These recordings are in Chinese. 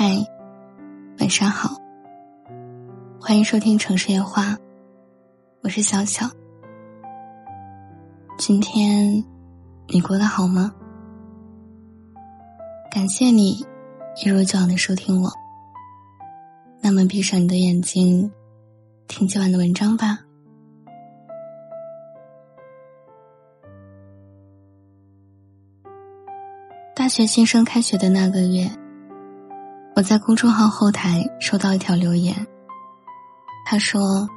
嗨，晚上好，欢迎收听《城市夜话》，我是小小。今天你过得好吗？感谢你一如既往的收听我。那么，闭上你的眼睛，听今晚的文章吧。大学新生开学的那个月。我在公众号后台收到一条留言，他说：“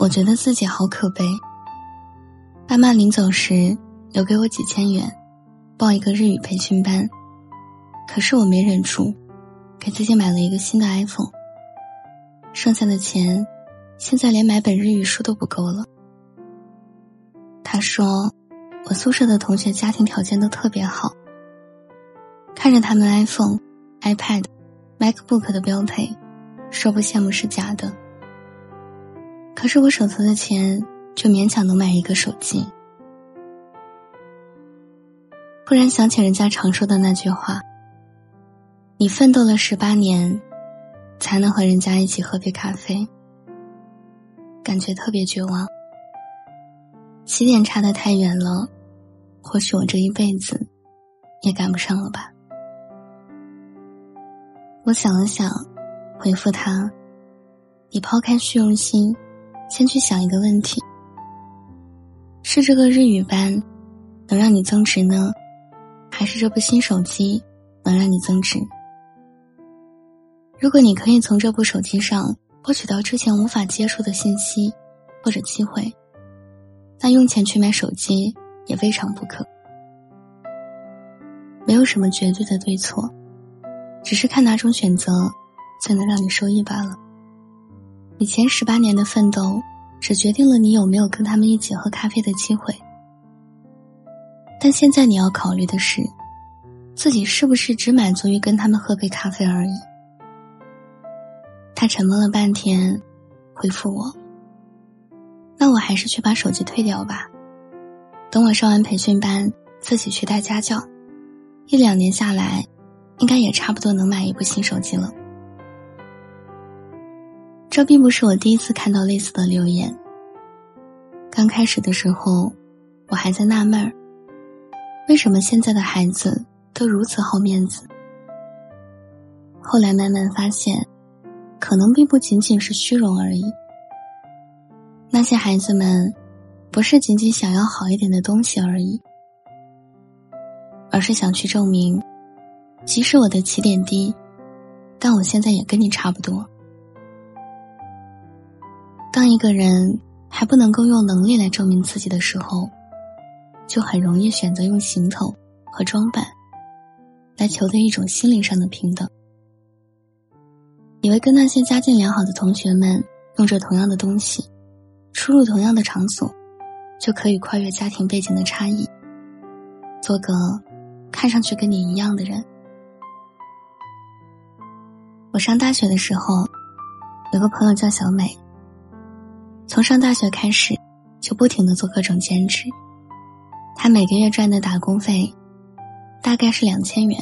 我觉得自己好可悲。爸妈临走时留给我几千元，报一个日语培训班，可是我没忍住，给自己买了一个新的 iPhone。剩下的钱，现在连买本日语书都不够了。”他说：“我宿舍的同学家庭条件都特别好，看着他们 iPhone、iPad。” MacBook 的标配，说不羡慕是假的。可是我手头的钱就勉强能买一个手机。忽然想起人家常说的那句话：“你奋斗了十八年，才能和人家一起喝杯咖啡。”感觉特别绝望。起点差的太远了，或许我这一辈子也赶不上了吧。我想了想，回复他：“你抛开虚荣心，先去想一个问题：是这个日语班能让你增值呢，还是这部新手机能让你增值？如果你可以从这部手机上获取到之前无法接触的信息或者机会，那用钱去买手机也未尝不可。没有什么绝对的对错。”只是看哪种选择最能让你受益罢了。你前十八年的奋斗，只决定了你有没有跟他们一起喝咖啡的机会。但现在你要考虑的是，自己是不是只满足于跟他们喝杯咖啡而已？他沉默了半天，回复我：“那我还是去把手机退掉吧。等我上完培训班，自己去带家教，一两年下来。”应该也差不多能买一部新手机了。这并不是我第一次看到类似的留言。刚开始的时候，我还在纳闷儿，为什么现在的孩子都如此好面子。后来慢慢发现，可能并不仅仅是虚荣而已。那些孩子们，不是仅仅想要好一点的东西而已，而是想去证明。即使我的起点低，但我现在也跟你差不多。当一个人还不能够用能力来证明自己的时候，就很容易选择用行头和装扮来求得一种心理上的平等，以为跟那些家境良好的同学们用着同样的东西，出入同样的场所，就可以跨越家庭背景的差异，做个看上去跟你一样的人。我上大学的时候，有个朋友叫小美。从上大学开始，就不停的做各种兼职。她每个月赚的打工费，大概是两千元。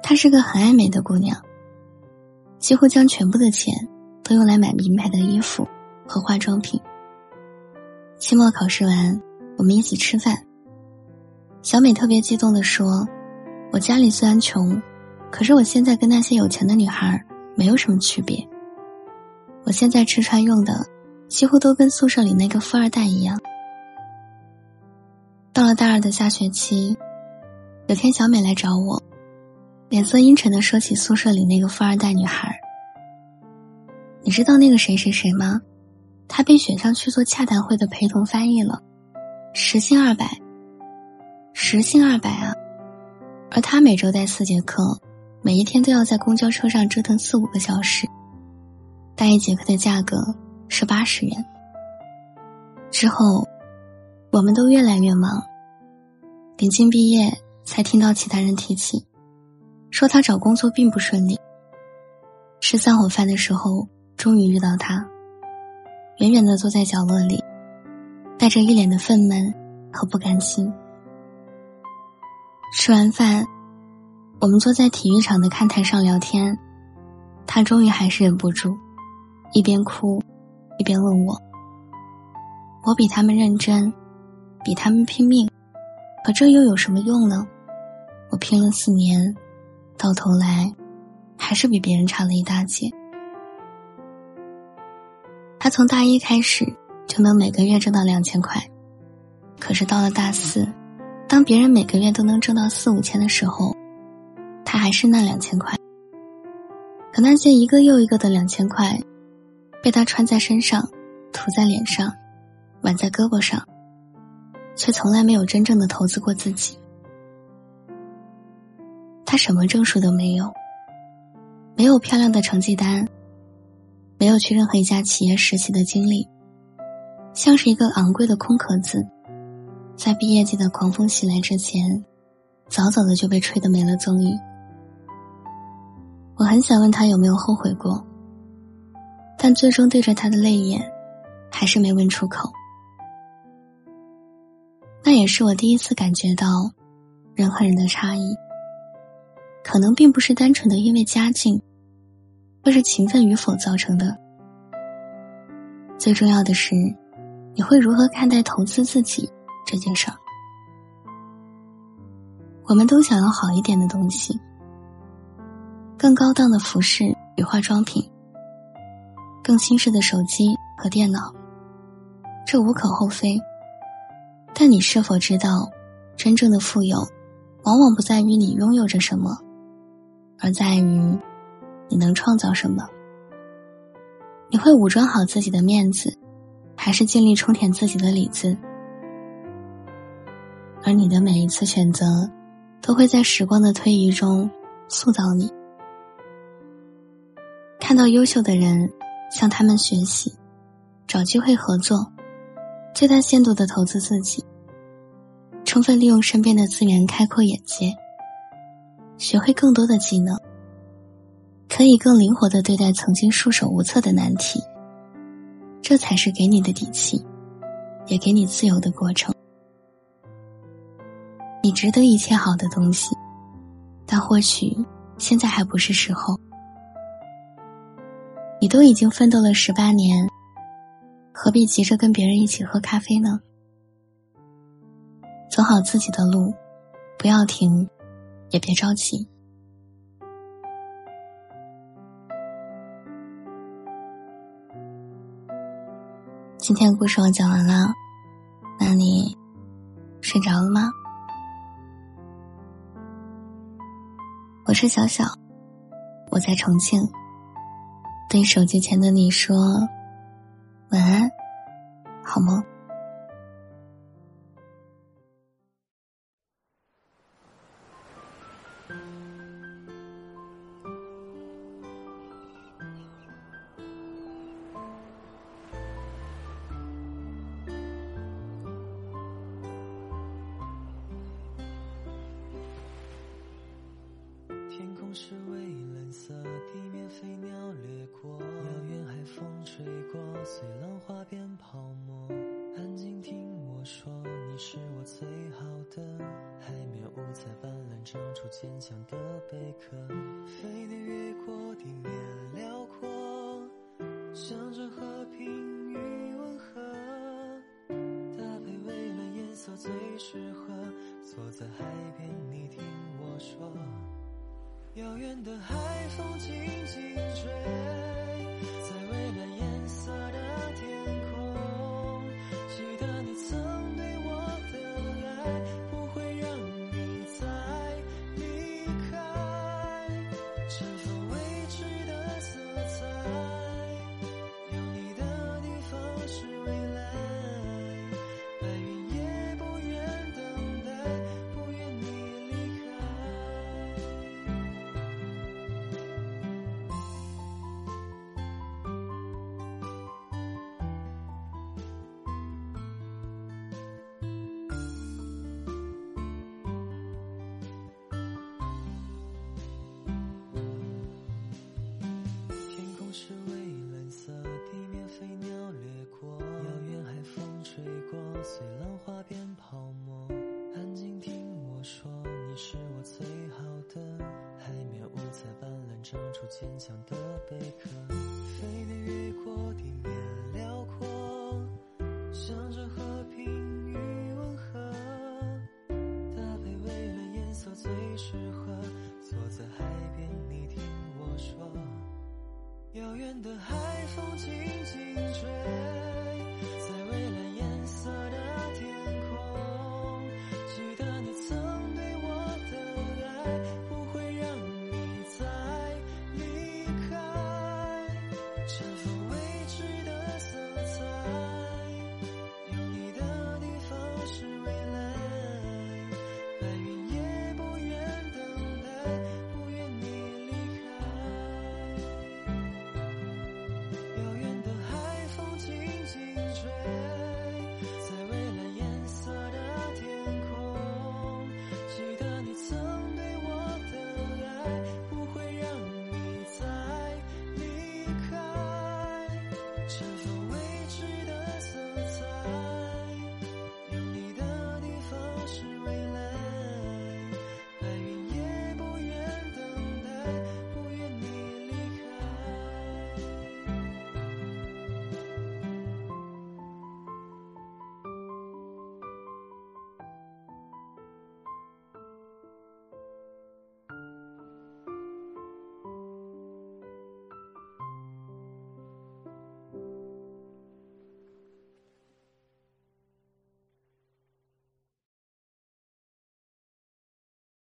她是个很爱美的姑娘，几乎将全部的钱都用来买名牌的衣服和化妆品。期末考试完，我们一起吃饭。小美特别激动的说：“我家里虽然穷。”可是我现在跟那些有钱的女孩没有什么区别。我现在吃穿用的，几乎都跟宿舍里那个富二代一样。到了大二的下学期，有天小美来找我，脸色阴沉的说起宿舍里那个富二代女孩。你知道那个谁谁谁吗？她被选上去做洽谈会的陪同翻译了，时薪二百。时薪二百啊！而她每周带四节课。每一天都要在公交车上折腾四五个小时，但一节课的价格是八十元。之后，我们都越来越忙。临近毕业，才听到其他人提起，说他找工作并不顺利。吃散伙饭的时候，终于遇到他，远远的坐在角落里，带着一脸的愤懑和不甘心。吃完饭。我们坐在体育场的看台上聊天，他终于还是忍不住，一边哭，一边问我：“我比他们认真，比他们拼命，可这又有什么用呢？我拼了四年，到头来，还是比别人差了一大截。”他从大一开始就能每个月挣到两千块，可是到了大四，当别人每个月都能挣到四五千的时候。还是那两千块，可那些一个又一个的两千块，被他穿在身上，涂在脸上，挽在胳膊上，却从来没有真正的投资过自己。他什么证书都没有，没有漂亮的成绩单，没有去任何一家企业实习的经历，像是一个昂贵的空壳子，在毕业季的狂风袭来之前，早早的就被吹得没了踪影。我很想问他有没有后悔过，但最终对着他的泪眼，还是没问出口。那也是我第一次感觉到，人和人的差异，可能并不是单纯的因为家境，或是勤奋与否造成的。最重要的是，你会如何看待投资自己这件事儿？我们都想要好一点的东西。更高档的服饰与化妆品，更新式的手机和电脑，这无可厚非。但你是否知道，真正的富有，往往不在于你拥有着什么，而在于你能创造什么。你会武装好自己的面子，还是尽力充填自己的里子？而你的每一次选择，都会在时光的推移中塑造你。看到优秀的人，向他们学习，找机会合作，最大限度的投资自己，充分利用身边的资源开阔眼界，学会更多的技能，可以更灵活的对待曾经束手无策的难题。这才是给你的底气，也给你自由的过程。你值得一切好的东西，但或许现在还不是时候。你都已经奋斗了十八年，何必急着跟别人一起喝咖啡呢？走好自己的路，不要停，也别着急。今天故事我讲完了，那你睡着了吗？我是小小，我在重庆。对手机前的你说晚安，好梦。天空是坚强的贝壳。飞的越过地面辽阔，向着和平与温和。搭配蔚蓝颜色最适合。坐在海边，你听我说，遥远的海风轻轻长出坚强的贝壳，飞碟越过地面辽阔，向着和平与温和，搭配蔚蓝颜色最适合。坐在海边，你听我说，遥远的海风轻轻吹。